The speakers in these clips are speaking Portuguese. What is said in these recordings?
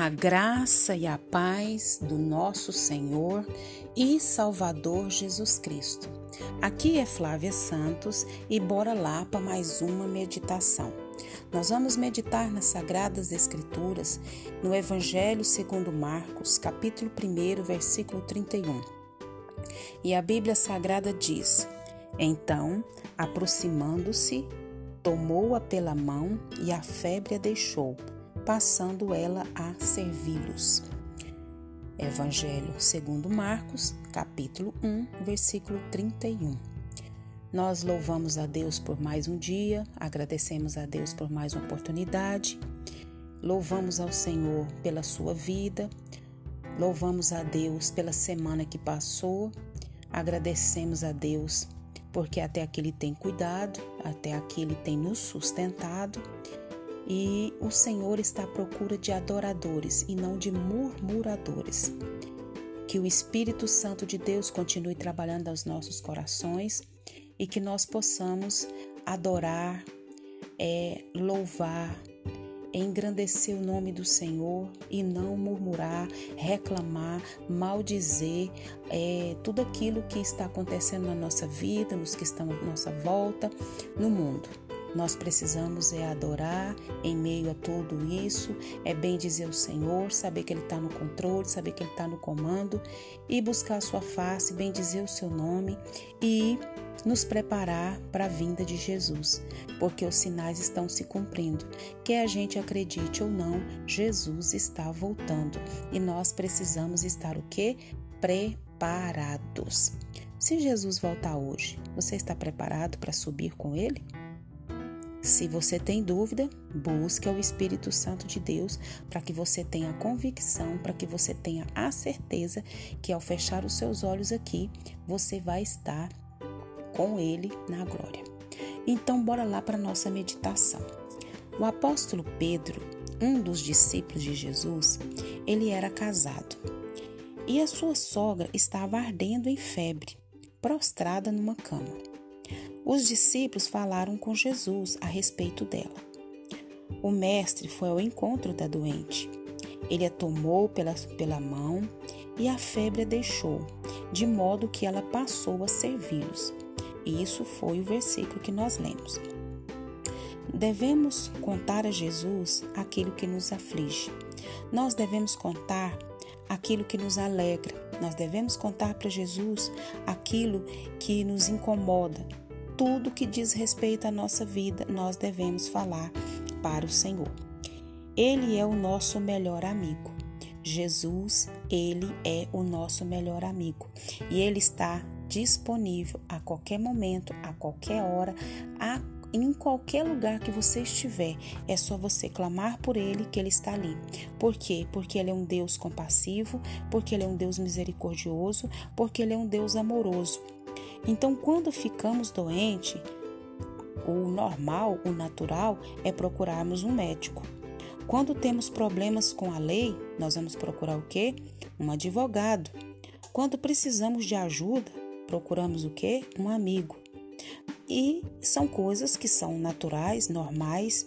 A graça e a paz do nosso Senhor e Salvador Jesus Cristo. Aqui é Flávia Santos e bora lá para mais uma meditação. Nós vamos meditar nas Sagradas Escrituras no Evangelho segundo Marcos, capítulo 1, versículo 31. E a Bíblia Sagrada diz: Então, aproximando-se, tomou-a pela mão e a febre a deixou passando ela a servi-los. Evangelho segundo Marcos, capítulo 1, versículo 31. Nós louvamos a Deus por mais um dia, agradecemos a Deus por mais uma oportunidade, louvamos ao Senhor pela sua vida, louvamos a Deus pela semana que passou, agradecemos a Deus porque até aqui Ele tem cuidado, até aqui Ele tem nos sustentado e o Senhor está à procura de adoradores e não de murmuradores. Que o Espírito Santo de Deus continue trabalhando aos nossos corações e que nós possamos adorar, é, louvar, engrandecer o nome do Senhor e não murmurar, reclamar, maldizer é, tudo aquilo que está acontecendo na nossa vida, nos que estão à nossa volta, no mundo. Nós precisamos é adorar em meio a tudo isso, é bem dizer o Senhor, saber que Ele está no controle, saber que Ele está no comando e buscar a sua face, bem dizer o seu nome e nos preparar para a vinda de Jesus, porque os sinais estão se cumprindo. Quer a gente acredite ou não, Jesus está voltando e nós precisamos estar o quê? Preparados. Se Jesus voltar hoje, você está preparado para subir com ele? Se você tem dúvida, busque o Espírito Santo de Deus para que você tenha convicção, para que você tenha a certeza que ao fechar os seus olhos aqui, você vai estar com ele na glória. Então, bora lá para nossa meditação. O apóstolo Pedro, um dos discípulos de Jesus, ele era casado. E a sua sogra estava ardendo em febre, prostrada numa cama. Os discípulos falaram com Jesus a respeito dela. O mestre foi ao encontro da doente. Ele a tomou pela, pela mão e a febre a deixou, de modo que ela passou a servi-los. Isso foi o versículo que nós lemos. Devemos contar a Jesus aquilo que nos aflige. Nós devemos contar aquilo que nos alegra. Nós devemos contar para Jesus aquilo que nos incomoda, tudo que diz respeito à nossa vida, nós devemos falar para o Senhor. Ele é o nosso melhor amigo. Jesus, ele é o nosso melhor amigo e ele está disponível a qualquer momento, a qualquer hora, a em qualquer lugar que você estiver, é só você clamar por Ele que Ele está ali. Por quê? Porque Ele é um Deus compassivo, porque Ele é um Deus misericordioso, porque Ele é um Deus amoroso. Então, quando ficamos doentes, o normal, o natural é procurarmos um médico. Quando temos problemas com a lei, nós vamos procurar o quê? Um advogado. Quando precisamos de ajuda, procuramos o quê? Um amigo. E são coisas que são naturais, normais.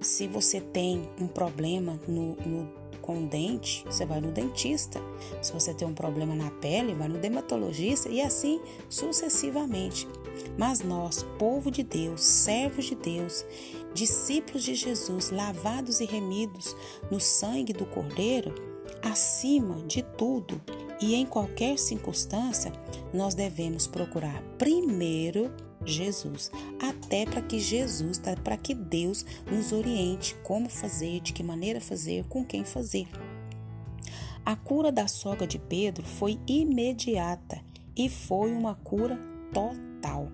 Se você tem um problema no, no com dente, você vai no dentista. Se você tem um problema na pele, vai no dermatologista e assim sucessivamente. Mas nós, povo de Deus, servos de Deus, discípulos de Jesus, lavados e remidos no sangue do Cordeiro, acima de tudo e em qualquer circunstância, nós devemos procurar primeiro Jesus, até para que Jesus, tá, para que Deus nos oriente como fazer, de que maneira fazer, com quem fazer. A cura da sogra de Pedro foi imediata e foi uma cura total.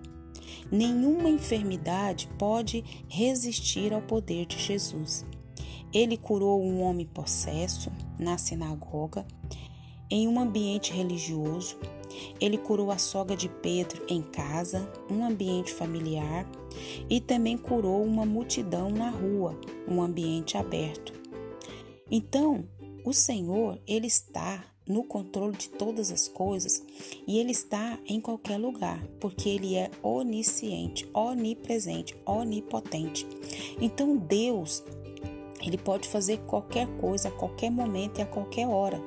Nenhuma enfermidade pode resistir ao poder de Jesus. Ele curou um homem possesso na sinagoga, em um ambiente religioso, ele curou a sogra de Pedro em casa, um ambiente familiar, e também curou uma multidão na rua, um ambiente aberto. Então, o Senhor, ele está no controle de todas as coisas e ele está em qualquer lugar, porque ele é onisciente, onipresente, onipotente. Então, Deus Ele pode fazer qualquer coisa a qualquer momento e a qualquer hora.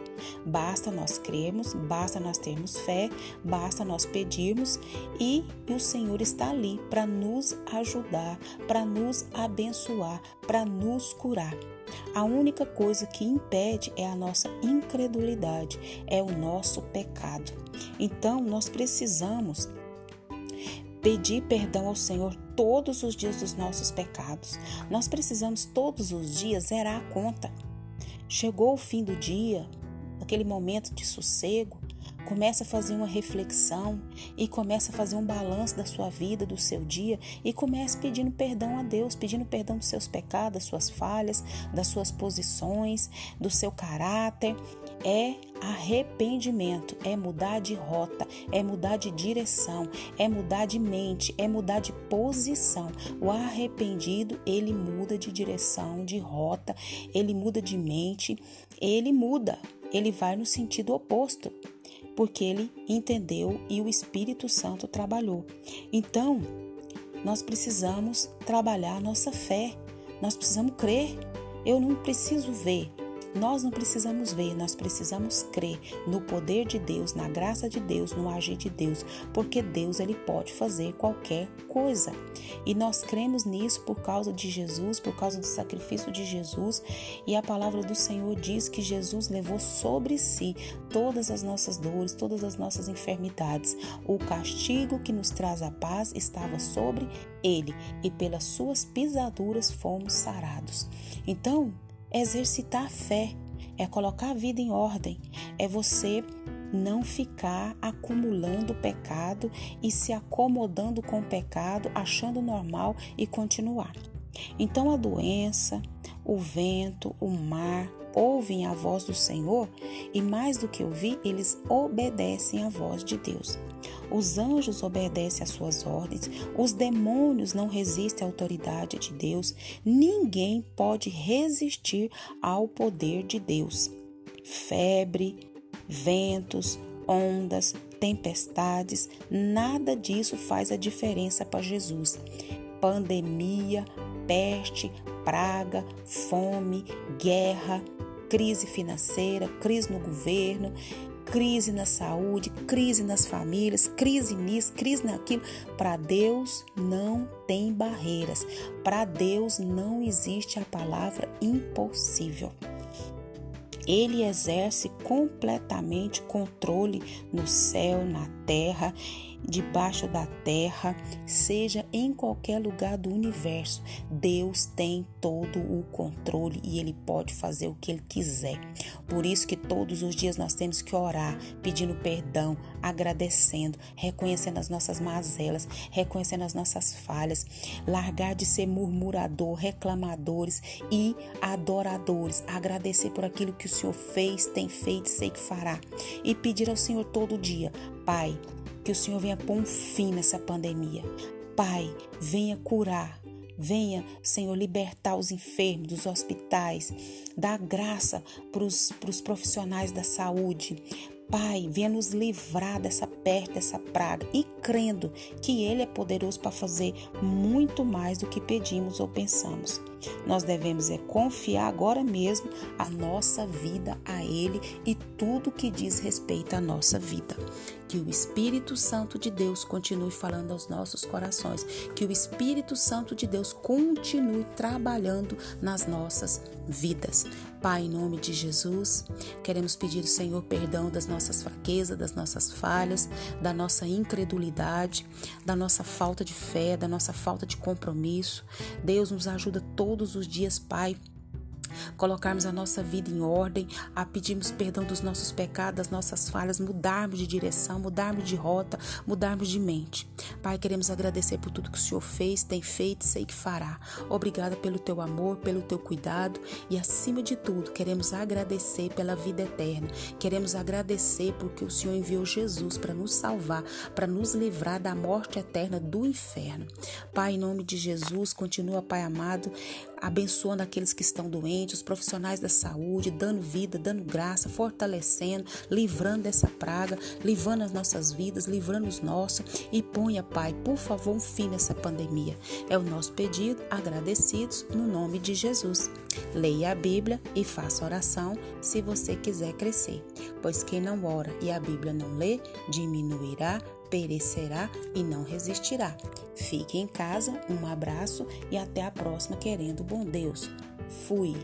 Basta nós crermos, basta nós termos fé, basta nós pedirmos e o Senhor está ali para nos ajudar, para nos abençoar, para nos curar. A única coisa que impede é a nossa incredulidade, é o nosso pecado. Então, nós precisamos pedir perdão ao Senhor todos os dias dos nossos pecados. Nós precisamos todos os dias zerar a conta. Chegou o fim do dia, aquele momento de sossego, Começa a fazer uma reflexão e começa a fazer um balanço da sua vida, do seu dia e comece pedindo perdão a Deus, pedindo perdão dos seus pecados, das suas falhas, das suas posições, do seu caráter. É arrependimento, é mudar de rota, é mudar de direção, é mudar de mente, é mudar de posição. O arrependido, ele muda de direção, de rota, ele muda de mente, ele muda, ele vai no sentido oposto porque ele entendeu e o Espírito Santo trabalhou. Então, nós precisamos trabalhar nossa fé, nós precisamos crer. Eu não preciso ver, nós não precisamos ver, nós precisamos crer no poder de Deus, na graça de Deus, no agir de Deus, porque Deus ele pode fazer qualquer coisa. E nós cremos nisso por causa de Jesus, por causa do sacrifício de Jesus, e a palavra do Senhor diz que Jesus levou sobre si todas as nossas dores, todas as nossas enfermidades. O castigo que nos traz a paz estava sobre ele, e pelas suas pisaduras fomos sarados. Então, Exercitar a fé é colocar a vida em ordem, é você não ficar acumulando pecado e se acomodando com o pecado, achando normal e continuar. Então a doença, o vento, o mar ouvem a voz do Senhor e mais do que ouvir, eles obedecem à voz de Deus. Os anjos obedecem às suas ordens, os demônios não resistem à autoridade de Deus, ninguém pode resistir ao poder de Deus. Febre, ventos, ondas, tempestades, nada disso faz a diferença para Jesus. Pandemia, peste, praga, fome, guerra, crise financeira, crise no governo, crise na saúde, crise nas famílias, crise nisso, crise naquilo. Para Deus não tem barreiras. Para Deus não existe a palavra impossível. Ele exerce completamente controle no céu, na terra debaixo da terra, seja em qualquer lugar do universo, Deus tem todo o controle e ele pode fazer o que ele quiser. Por isso que todos os dias nós temos que orar, pedindo perdão, agradecendo, reconhecendo as nossas mazelas, reconhecendo as nossas falhas, largar de ser murmurador, reclamadores e adoradores, agradecer por aquilo que o Senhor fez, tem feito, sei que fará. E pedir ao Senhor todo dia, Pai, que o Senhor venha pôr um fim nessa pandemia. Pai, venha curar. Venha, Senhor, libertar os enfermos dos hospitais. Dá graça para os profissionais da saúde. Pai, venha nos livrar dessa peste, dessa praga e crendo que Ele é poderoso para fazer muito mais do que pedimos ou pensamos. Nós devemos é confiar agora mesmo a nossa vida a Ele e tudo que diz respeito à nossa vida. Que o Espírito Santo de Deus continue falando aos nossos corações, que o Espírito Santo de Deus continue trabalhando nas nossas vidas. Pai, em nome de Jesus, queremos pedir ao Senhor perdão das nossas fraquezas, das nossas falhas, da nossa incredulidade, da nossa falta de fé, da nossa falta de compromisso. Deus nos ajuda todos os dias, Pai colocarmos a nossa vida em ordem, a pedirmos perdão dos nossos pecados, das nossas falhas, mudarmos de direção, mudarmos de rota, mudarmos de mente. Pai, queremos agradecer por tudo que o Senhor fez, tem feito, sei que fará. Obrigada pelo teu amor, pelo teu cuidado e acima de tudo, queremos agradecer pela vida eterna. Queremos agradecer porque o Senhor enviou Jesus para nos salvar, para nos livrar da morte eterna do inferno. Pai, em nome de Jesus, continua, Pai amado, abençoando aqueles que estão doentes os profissionais da saúde, dando vida, dando graça, fortalecendo, livrando dessa praga, livrando as nossas vidas, livrando os nossos e ponha, Pai, por favor, um fim nessa pandemia. É o nosso pedido, agradecidos no nome de Jesus. Leia a Bíblia e faça oração se você quiser crescer, pois quem não ora e a Bíblia não lê, diminuirá perecerá e não resistirá. Fique em casa, um abraço e até a próxima, querendo bom Deus. Fui.